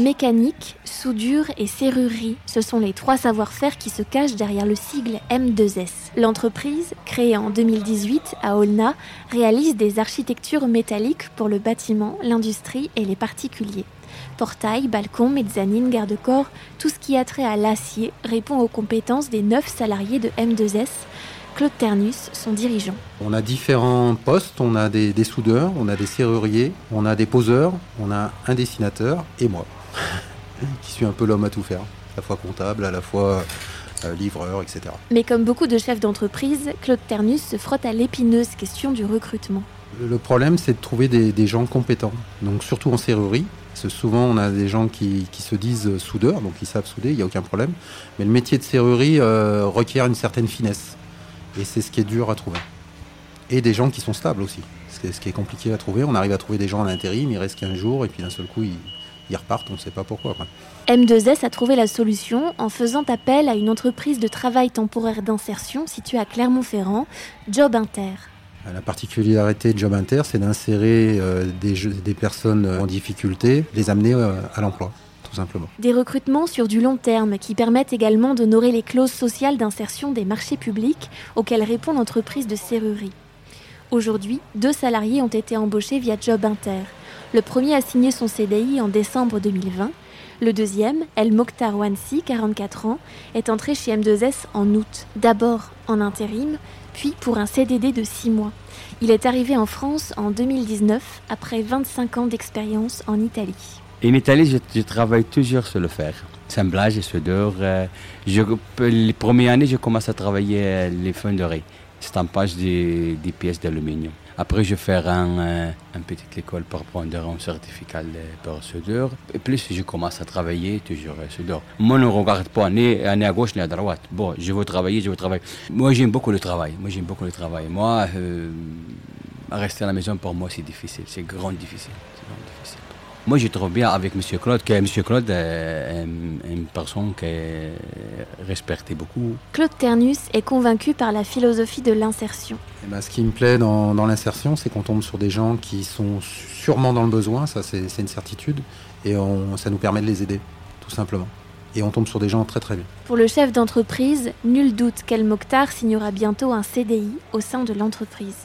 Mécanique, soudure et serrurerie, ce sont les trois savoir-faire qui se cachent derrière le sigle M2S. L'entreprise, créée en 2018 à Olna, réalise des architectures métalliques pour le bâtiment, l'industrie et les particuliers. Portail, balcon, mezzanine, garde-corps, tout ce qui a trait à l'acier répond aux compétences des neuf salariés de M2S. Claude Ternus, son dirigeant. On a différents postes, on a des, des soudeurs, on a des serruriers, on a des poseurs, on a un dessinateur et moi, qui suis un peu l'homme à tout faire, à la fois comptable, à la fois euh, livreur, etc. Mais comme beaucoup de chefs d'entreprise, Claude Ternus se frotte à l'épineuse question du recrutement. Le problème, c'est de trouver des, des gens compétents, donc surtout en serrurerie. Parce que souvent, on a des gens qui, qui se disent soudeurs, donc ils savent souder, il n'y a aucun problème. Mais le métier de serrurerie euh, requiert une certaine finesse. Et c'est ce qui est dur à trouver. Et des gens qui sont stables aussi. Ce qui est, compliqué à trouver. On arrive à trouver des gens à l'intérim, ils restent 15 jours, et puis d'un seul coup, ils, ils repartent, on ne sait pas pourquoi. quoi. M2S a trouvé la solution en faisant appel à une entreprise de travail temporaire d'insertion située à Clermont-Ferrand, Job Inter. La particularité de Job Inter, c'est d'insérer euh, des, personnes en difficulté, les amener euh, à l'emploi, Des recrutements sur du long terme qui permettent également d'honorer les clauses sociales d'insertion des marchés publics auxquelles répond l'entreprise de serrurerie. Aujourd'hui, deux salariés ont été embauchés via Job Inter. Le premier a signé son CDI en décembre 2020. Le deuxième, El Mokhtar Wansi, 44 ans, est entré chez M2S en août. D'abord en intérim, puis pour un CDD de 6 mois. Il est arrivé en France en 2019 après 25 ans d'expérience en Italie. En Italie, je, travaille toujours sur le fer. Assemblage soudure. euh, je, les premières années, je commence à travailler euh, les fonderies, stampage des, des pièces d'aluminium. Après, je fais un, euh, une petite école pour prendre un certificat pour soudure. Et plus, je commence à travailler toujours euh, soudure. Moi, ne regarde pas ni, ni à gauche ni à droite. Bon, je veux travailler, je veux travailler. Moi, j'aime beaucoup le travail. Moi, j'aime beaucoup le travail. Moi, euh, rester à la maison, pour moi, c'est difficile. C'est grand difficile. Moi, je trouve bien avec M. Claude, que M. Claude est une, une personne qui est respectée beaucoup. Claude Ternus est convaincu par la philosophie de l'insertion. Eh ben, ce qui me plaît dans, dans l'insertion, c'est qu'on tombe sur des gens qui sont sûrement dans le besoin, ça c'est c'est une certitude, et on- ça nous permet de les aider, tout simplement. Et on tombe sur des gens très très bien. Pour le chef d'entreprise, nul doute qu'El Mokhtar signera bientôt un CDI au sein de l'entreprise.